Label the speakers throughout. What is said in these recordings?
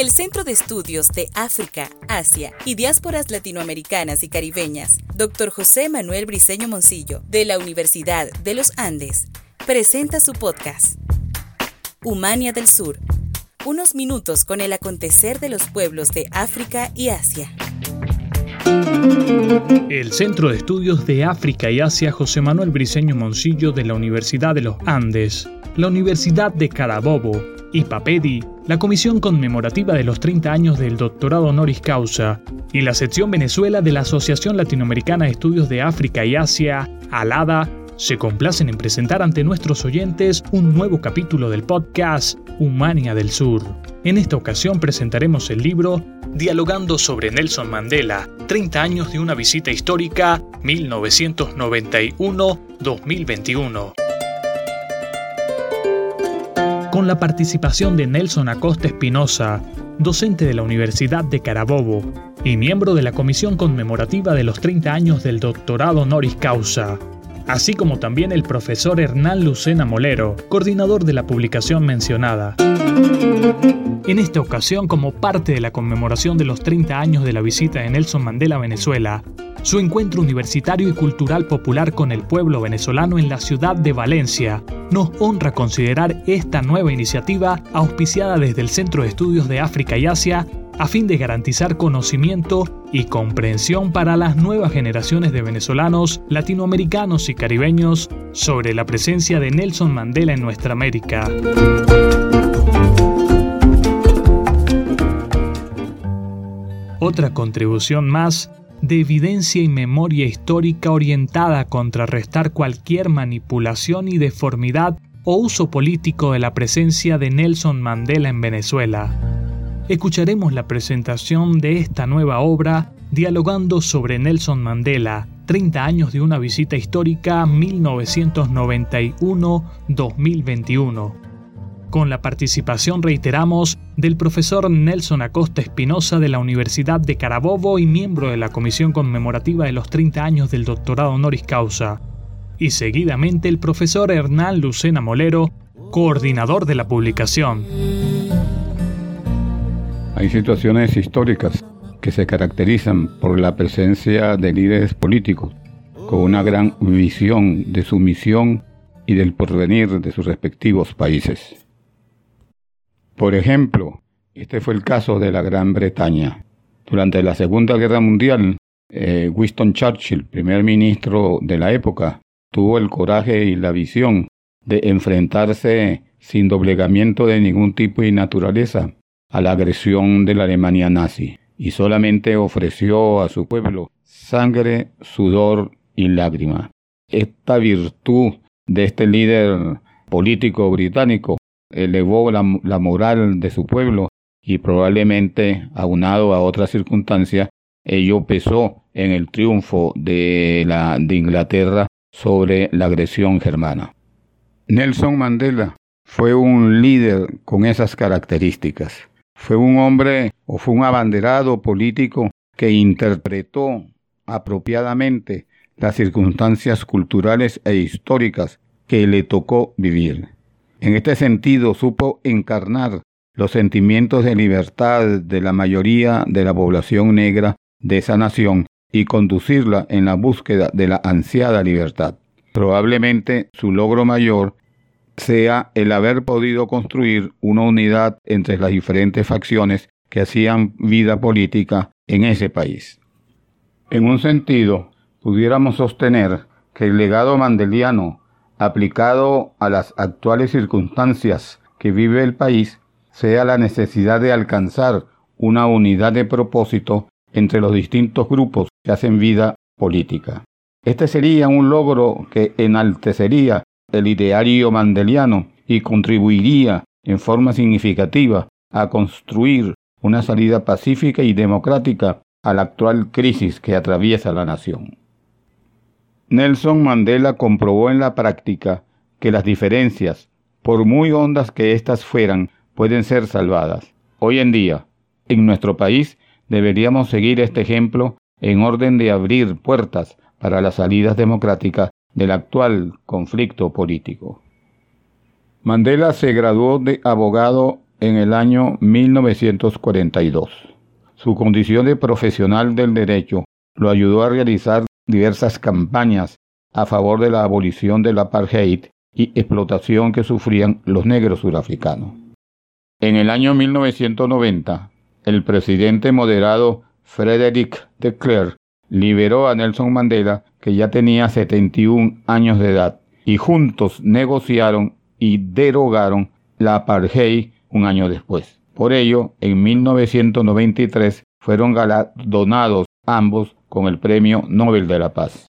Speaker 1: El Centro de Estudios de África, Asia y Diásporas Latinoamericanas y Caribeñas, Dr. José Manuel Briceño Moncillo, de la Universidad de los Andes, presenta su podcast, Humania del Sur, unos minutos con el acontecer de los pueblos de África y Asia.
Speaker 2: El Centro de Estudios de África y Asia José Manuel Briceño Moncillo de la Universidad de los Andes, la Universidad de Carabobo y Papedi la Comisión Conmemorativa de los 30 años del Doctorado Honoris Causa y la sección Venezuela de la Asociación Latinoamericana de Estudios de África y Asia, ALADA, se complacen en presentar ante nuestros oyentes un nuevo capítulo del podcast Humania del Sur. En esta ocasión presentaremos el libro Dialogando sobre Nelson Mandela, 30 años de una visita histórica 1991-2021 con la participación de Nelson Acosta Espinosa, docente de la Universidad de Carabobo y miembro de la Comisión Conmemorativa de los 30 años del Doctorado Honoris Causa, así como también el profesor Hernán Lucena Molero, coordinador de la publicación mencionada. En esta ocasión, como parte de la conmemoración de los 30 años de la visita de Nelson Mandela a Venezuela, su encuentro universitario y cultural popular con el pueblo venezolano en la ciudad de Valencia, nos honra considerar esta nueva iniciativa auspiciada desde el Centro de Estudios de África y Asia a fin de garantizar conocimiento y comprensión para las nuevas generaciones de venezolanos, latinoamericanos y caribeños sobre la presencia de Nelson Mandela en nuestra América. Otra contribución más de evidencia y memoria histórica orientada a contrarrestar cualquier manipulación y deformidad o uso político de la presencia de Nelson Mandela en Venezuela. Escucharemos la presentación de esta nueva obra dialogando sobre Nelson Mandela, 30 años de una visita histórica 1991-2021 con la participación, reiteramos, del profesor Nelson Acosta Espinosa de la Universidad de Carabobo y miembro de la Comisión Conmemorativa de los 30 años del doctorado honoris causa, y seguidamente el profesor Hernán Lucena Molero, coordinador de la publicación.
Speaker 3: Hay situaciones históricas que se caracterizan por la presencia de líderes políticos con una gran visión de su misión y del porvenir de sus respectivos países. Por ejemplo, este fue el caso de la Gran Bretaña. Durante la Segunda Guerra Mundial, eh, Winston Churchill, primer ministro de la época, tuvo el coraje y la visión de enfrentarse sin doblegamiento de ningún tipo y naturaleza a la agresión de la Alemania nazi, y solamente ofreció a su pueblo sangre, sudor y lágrima. Esta virtud de este líder político británico elevó la, moral de su pueblo y probablemente, aunado a otras circunstancias, ello pesó en el triunfo de, la, de Inglaterra sobre la agresión germana. Nelson Mandela fue un líder con esas características. Fue un hombre o fue un abanderado político que interpretó apropiadamente las circunstancias culturales e históricas que le tocó vivir. En este sentido, supo encarnar los sentimientos de libertad de la mayoría de la población negra de esa nación y conducirla en la búsqueda de la ansiada libertad. Probablemente su logro mayor sea el haber podido construir una unidad entre las diferentes facciones que hacían vida política en ese país. En un sentido, pudiéramos sostener que el legado mandeliano aplicado a las actuales circunstancias que vive el país, sea la necesidad de alcanzar una unidad de propósito entre los distintos grupos que hacen vida política. Este sería un logro que enaltecería el ideario mandeliano y contribuiría en forma significativa a construir una salida pacífica y democrática a la actual crisis que atraviesa la nación. Nelson Mandela comprobó en la práctica que las diferencias, por muy hondas que éstas fueran, pueden ser salvadas. Hoy en día, en nuestro país, deberíamos seguir este ejemplo en orden de abrir puertas para las salidas democráticas del actual conflicto político. Mandela se graduó de abogado en el año 1942. Su condición de profesional del derecho lo ayudó a realizar diversas campañas a favor de la abolición del apartheid y explotación que sufrían los negros surafricanos. En el año 1990, el presidente moderado Frederick de Klerk liberó a Nelson Mandela, que ya tenía 71 años de edad, y juntos negociaron y derogaron la apartheid un año después. Por ello, en 1993 fueron galardonados ambos con el Premio Nobel de la Paz.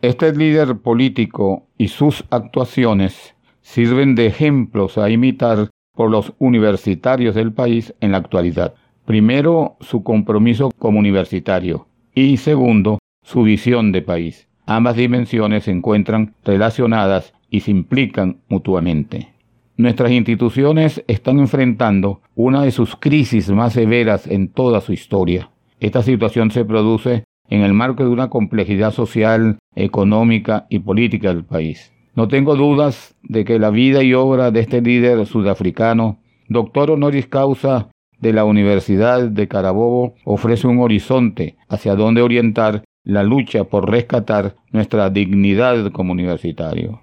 Speaker 3: Este líder político y sus actuaciones sirven de ejemplos a imitar por los universitarios del país en la actualidad. Primero, su compromiso como universitario y segundo, su visión de país. Ambas dimensiones se encuentran relacionadas y se implican mutuamente. Nuestras instituciones están enfrentando una de sus crisis más severas en toda su historia. Esta situación se produce en el marco de una complejidad social, económica y política del país. No tengo dudas de que la vida y obra de este líder sudafricano, doctor honoris causa de la Universidad de Carabobo, ofrece un horizonte hacia donde orientar la lucha por rescatar nuestra dignidad como universitario.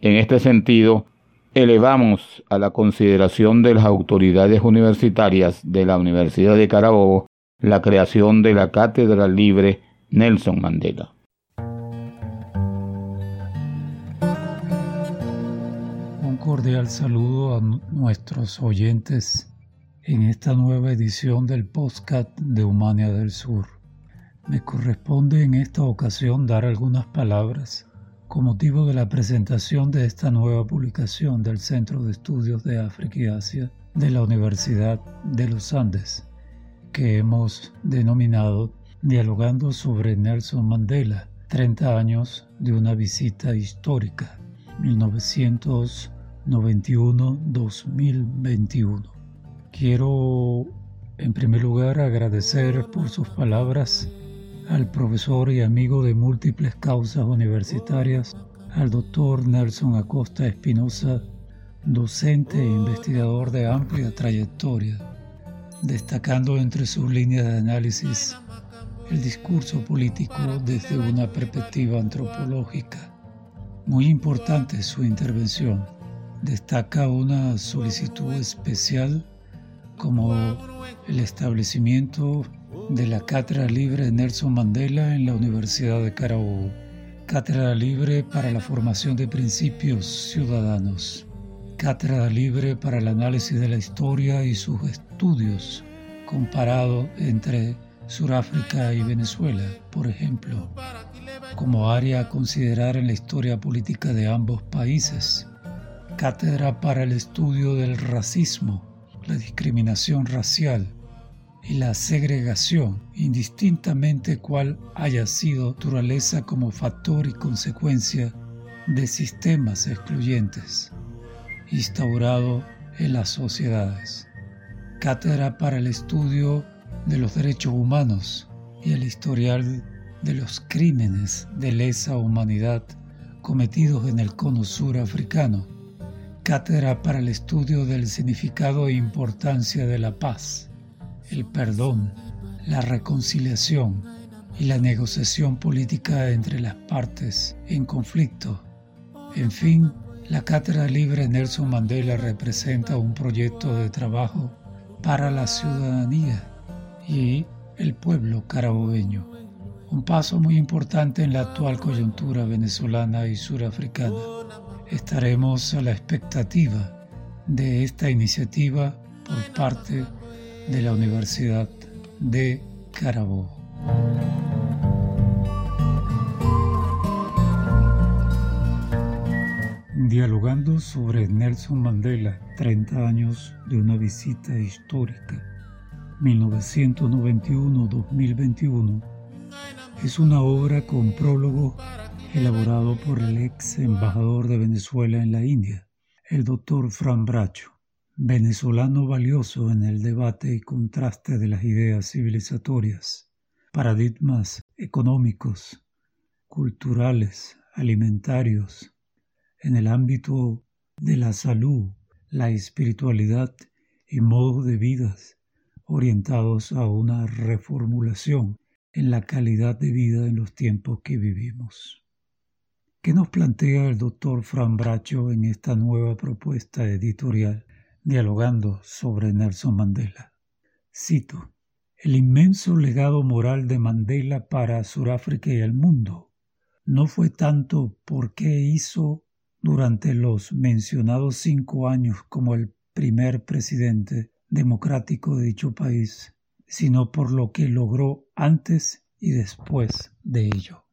Speaker 3: En este sentido, elevamos a la consideración de las autoridades universitarias de la Universidad de Carabobo la creación de la Cátedra Libre Nelson Mandela.
Speaker 4: Un cordial saludo a nuestros oyentes en esta nueva edición del podcast de Humania del Sur. Me corresponde en esta ocasión dar algunas palabras con motivo de la presentación de esta nueva publicación del Centro de Estudios de África y Asia de la Universidad de los Andes, que hemos denominado dialogando sobre Nelson Mandela, 30 años de una visita histórica, 1991-2021. Quiero en primer lugar agradecer por sus palabras al profesor y amigo de múltiples causas universitarias, al doctor Nelson Acosta Espinosa, docente e investigador de amplia trayectoria, destacando entre sus líneas de análisis el discurso político desde una perspectiva antropológica. Muy importante su intervención. Destaca una solicitud especial como el establecimiento de la Cátedra Libre Nelson Mandela en la Universidad de Carabobo. Cátedra Libre para la formación de principios ciudadanos. Cátedra Libre para el análisis de la historia y sus estudios comparado entre Suráfrica y Venezuela, por ejemplo, como área a considerar en la historia política de ambos países. Cátedra para el estudio del racismo, la discriminación racial y la segregación, indistintamente cuál haya sido naturaleza como factor y consecuencia de sistemas excluyentes instaurado en las sociedades. Cátedra para el estudio de los derechos humanos y el historial de los crímenes de lesa humanidad cometidos en el cono sur africano, cátedra para el estudio del significado e importancia de la paz, el perdón, la reconciliación y la negociación política entre las partes en conflicto. En fin, la Cátedra Libre Nelson Mandela representa un proyecto de trabajo para la ciudadanía y el pueblo carabobeño. Un paso muy importante en la actual coyuntura venezolana y surafricana. Estaremos a la expectativa de esta iniciativa por parte de la Universidad de Carabobo. Sobre Nelson Mandela, 30 años de una visita histórica 1991-2021 es una obra con prólogo elaborado por el ex embajador de Venezuela en la India, el doctor Fran Bracho, venezolano valioso en el debate y contraste de las ideas civilizatorias, paradigmas económicos, culturales, alimentarios, en el ámbito de la salud, la espiritualidad y modos de vida orientados a una reformulación en la calidad de vida en los tiempos que vivimos. ¿Qué nos plantea el doctor Fran Bracho en esta nueva propuesta editorial dialogando sobre Nelson Mandela? Cito, el inmenso legado moral de Mandela para Sudáfrica y el mundo no fue tanto por qué hizo durante los mencionados cinco años como el primer presidente democrático de dicho país, sino por lo que logró antes y después de ello.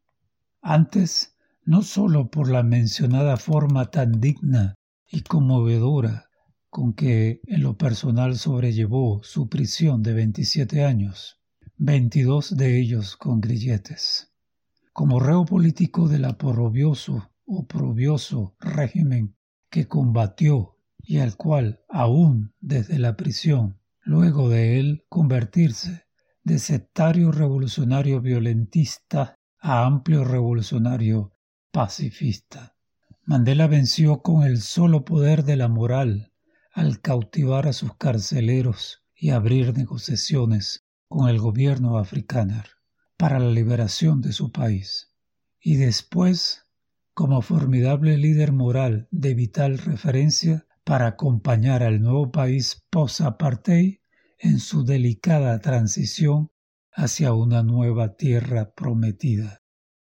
Speaker 4: Antes, no sólo por la mencionada forma tan digna y conmovedora con que en lo personal sobrellevó su prisión de 27 años, 22 de ellos con grilletes. Como reo político del oprobioso, oprobioso régimen que combatió y al cual aún desde la prisión, luego de él convertirse de sectario revolucionario violentista a amplio revolucionario pacifista. Mandela venció con el solo poder de la moral al cautivar a sus carceleros y abrir negociaciones con el gobierno africano para la liberación de su país. Y después, como formidable líder moral de vital referencia, para acompañar al nuevo país post-apartheid en su delicada transición hacia una nueva tierra prometida.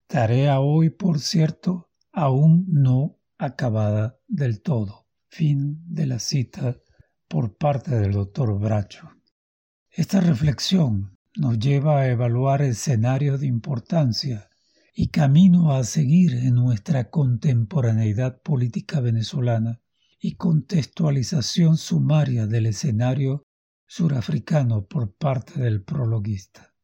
Speaker 4: Tarea hoy, por cierto, aún no acabada del todo. Fin de la cita por parte del doctor Bracho. Esta reflexión nos lleva a evaluar escenarios de importancia y camino a seguir en nuestra contemporaneidad política venezolana y contextualización sumaria del escenario surafricano por parte del prologuista.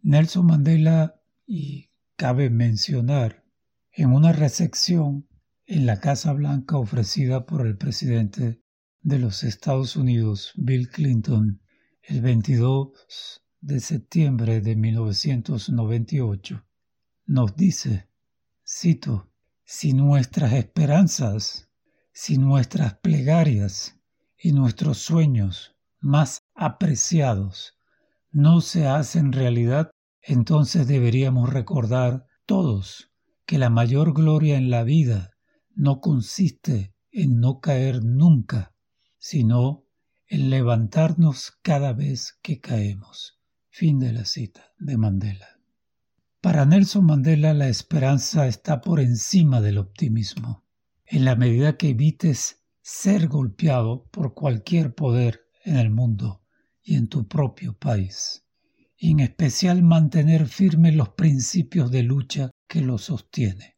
Speaker 4: Nelson Mandela, y cabe mencionar, en una recepción en la Casa Blanca ofrecida por el presidente de los Estados Unidos, Bill Clinton, el 22 de septiembre de 1998, nos dice, cito, si nuestras esperanzas si nuestras plegarias y nuestros sueños más apreciados no se hacen realidad, entonces deberíamos recordar todos que la mayor gloria en la vida no consiste en no caer nunca, sino en levantarnos cada vez que caemos. Fin de la cita de Mandela. Para Nelson Mandela la esperanza está por encima del optimismo en la medida que evites ser golpeado por cualquier poder en el mundo y en tu propio país, y en especial mantener firmes los principios de lucha que lo sostiene.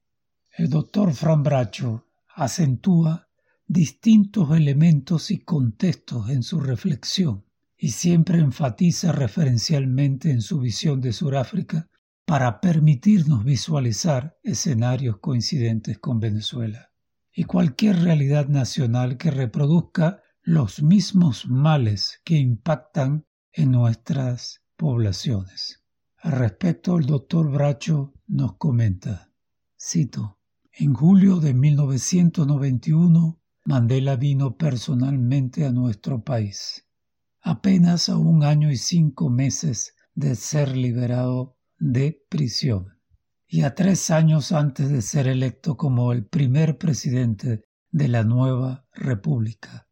Speaker 4: El doctor Fran Bracho acentúa distintos elementos y contextos en su reflexión y siempre enfatiza referencialmente en su visión de Sudáfrica para permitirnos visualizar escenarios coincidentes con Venezuela y cualquier realidad nacional que reproduzca los mismos males que impactan en nuestras poblaciones. Al respecto, el doctor Bracho nos comenta, cito, en julio de 1991, Mandela vino personalmente a nuestro país, apenas a un año y cinco meses de ser liberado de prisión. Y a tres años antes de ser electo como el primer presidente de la nueva república,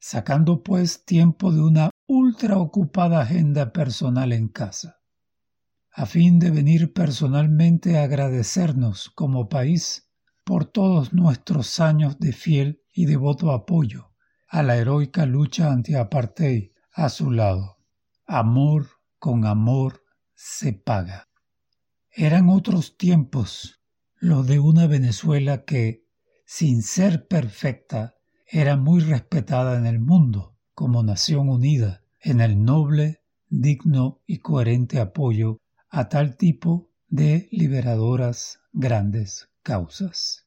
Speaker 4: sacando pues tiempo de una ultra ocupada agenda personal en casa, a fin de venir personalmente a agradecernos como país por todos nuestros años de fiel y devoto apoyo a la heroica lucha anti-apartheid a su lado. Amor con amor se paga. Eran otros tiempos, los de una Venezuela que, sin ser perfecta, era muy respetada en el mundo como nación unida en el noble, digno y coherente apoyo a tal tipo de liberadoras grandes causas.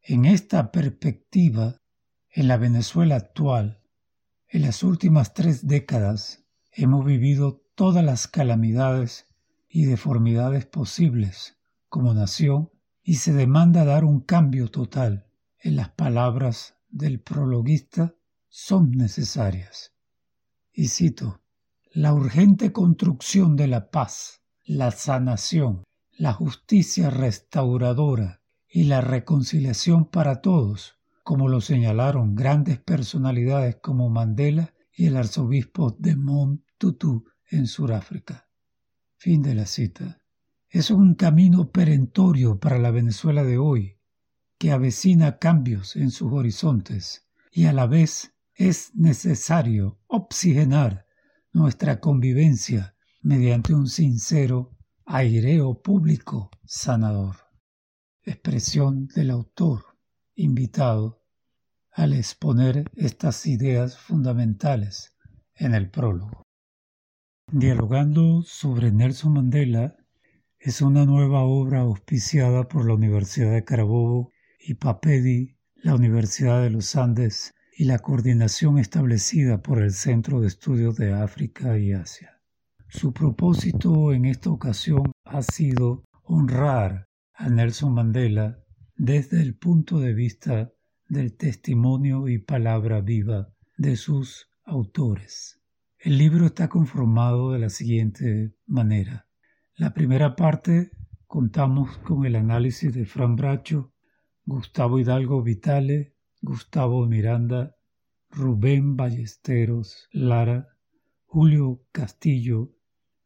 Speaker 4: En esta perspectiva, en la Venezuela actual, en las últimas tres décadas, hemos vivido todas las calamidades y deformidades posibles como nación y se demanda dar un cambio total, en las palabras del prologuista, son necesarias. Y cito, la urgente construcción de la paz, la sanación, la justicia restauradora y la reconciliación para todos, como lo señalaron grandes personalidades como Mandela y el arzobispo de Mont Tutu en Sudáfrica. Fin de la cita. Es un camino perentorio para la Venezuela de hoy, que avecina cambios en sus horizontes y a la vez es necesario oxigenar nuestra convivencia mediante un sincero aireo público sanador. Expresión del autor invitado al exponer estas ideas fundamentales en el prólogo. Dialogando sobre Nelson Mandela es una nueva obra auspiciada por la Universidad de Carabobo y Papedi, la Universidad de los Andes y la coordinación establecida por el Centro de Estudios de África y Asia. Su propósito en esta ocasión ha sido honrar a Nelson Mandela desde el punto de vista del testimonio y palabra viva de sus autores. El libro está conformado de la siguiente manera. La primera parte contamos con el análisis de Fran Bracho, Gustavo Hidalgo Vitale, Gustavo Miranda, Rubén Ballesteros Lara, Julio Castillo,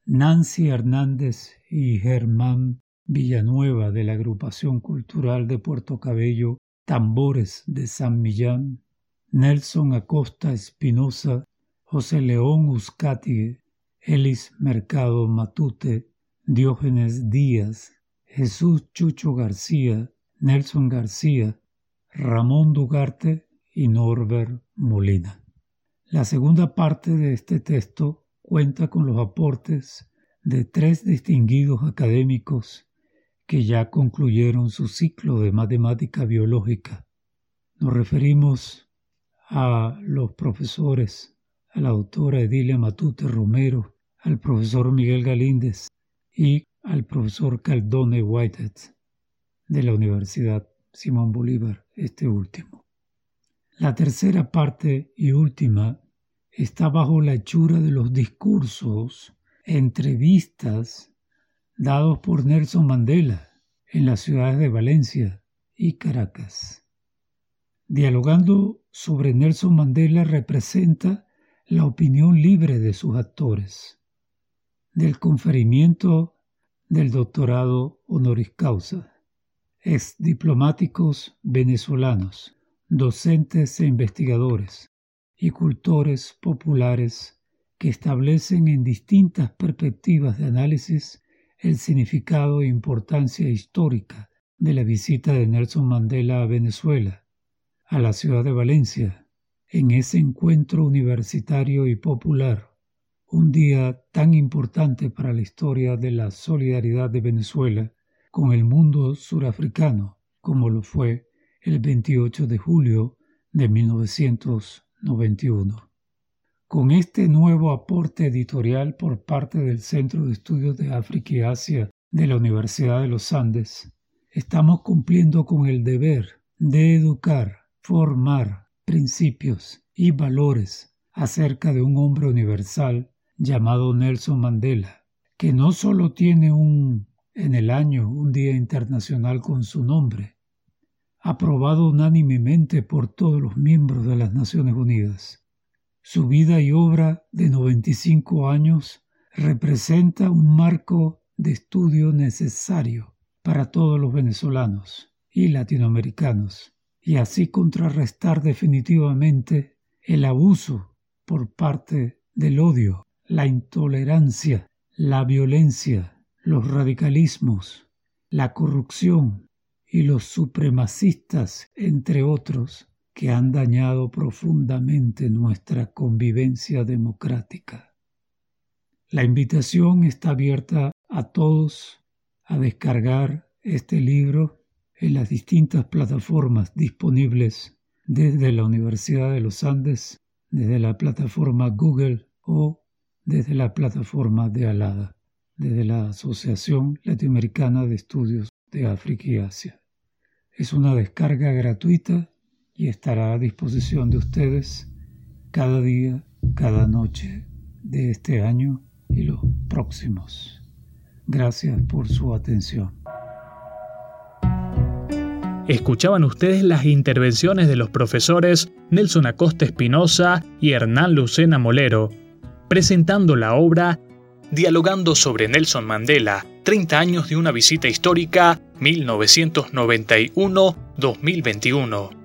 Speaker 4: Nancy Hernández y Germán Villanueva de la Agrupación Cultural de Puerto Cabello, Tambores de San Millán, Nelson Acosta Espinosa, José León Uzcategui, Elis Mercado Matute, Diógenes Díaz, Jesús Chucho García, Nelson García, Ramón Dugarte y Norbert Molina. La segunda parte de este texto cuenta con los aportes de tres distinguidos académicos que ya concluyeron su ciclo de matemática biológica. Nos referimos a los profesores, a la autora Edilia Matute Romero, al profesor Miguel Galíndez y al profesor Caldone Whitehead de la Universidad Simón Bolívar, este último. La tercera parte y última está bajo la hechura de los discursos, entrevistas dados por Nelson Mandela en las ciudades de Valencia y Caracas. Dialogando sobre Nelson Mandela representa la opinión libre de sus actores, del conferimiento del doctorado honoris causa, ex diplomáticos venezolanos, docentes e investigadores, y cultores populares que establecen en distintas perspectivas de análisis el significado e importancia histórica de la visita de Nelson Mandela a Venezuela, a la ciudad de Valencia, en ese encuentro universitario y popular, un día tan importante para la historia de la solidaridad de Venezuela con el mundo surafricano como lo fue el 28 de julio de 1900. 91. Con este nuevo aporte editorial por parte del Centro de Estudios de África y Asia de la Universidad de los Andes, estamos cumpliendo con el deber de educar, formar principios y valores acerca de un hombre universal llamado Nelson Mandela, que no solo tiene un en el año un día internacional con su nombre, aprobado unánimemente por todos los miembros de las Naciones Unidas. Su vida y obra de 95 años representa un marco de estudio necesario para todos los venezolanos y latinoamericanos, y así contrarrestar definitivamente el abuso por parte del odio, la intolerancia, la violencia, los radicalismos, la corrupción, y los supremacistas, entre otros, que han dañado profundamente nuestra convivencia democrática. La invitación está abierta a todos a descargar este libro en las distintas plataformas disponibles desde la Universidad de los Andes, desde la plataforma Google o desde la plataforma de Alada, desde la Asociación Latinoamericana de Estudios de África y Asia. Es una descarga gratuita y estará a disposición de ustedes cada día, cada noche de este año y los próximos. Gracias por su atención.
Speaker 2: Escuchaban ustedes las intervenciones de los profesores Nelson Acosta Espinosa y Hernán Lucena Molero, presentando la obra Dialogando sobre Nelson Mandela, 30 años de una visita histórica 1991-2021.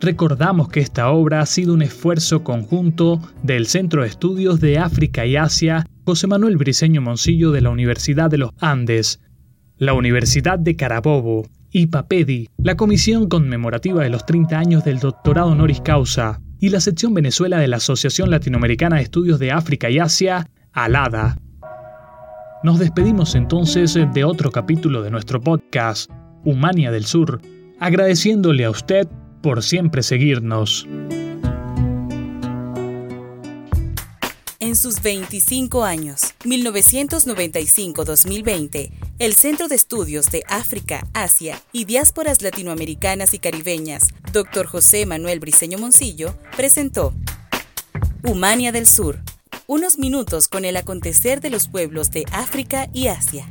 Speaker 2: Recordamos que esta obra ha sido un esfuerzo conjunto del Centro de Estudios de África y Asia José Manuel Briceño Moncillo de la Universidad de los Andes, la Universidad de Carabobo y PAPEDI, la Comisión Conmemorativa de los 30 años del Doctorado Honoris Causa, y la sección Venezuela de la Asociación Latinoamericana de Estudios de África y Asia, ALADA. Nos despedimos entonces de otro capítulo de nuestro podcast, Humania del Sur, agradeciéndole a usted por siempre seguirnos.
Speaker 1: En sus 25 años, 1995-2020, el Centro de Estudios de África, Asia y Diásporas Latinoamericanas y Caribeñas, Dr. José Manuel Briceño Moncillo, presentó Humania del Sur, unos minutos con el acontecer de los pueblos de África y Asia.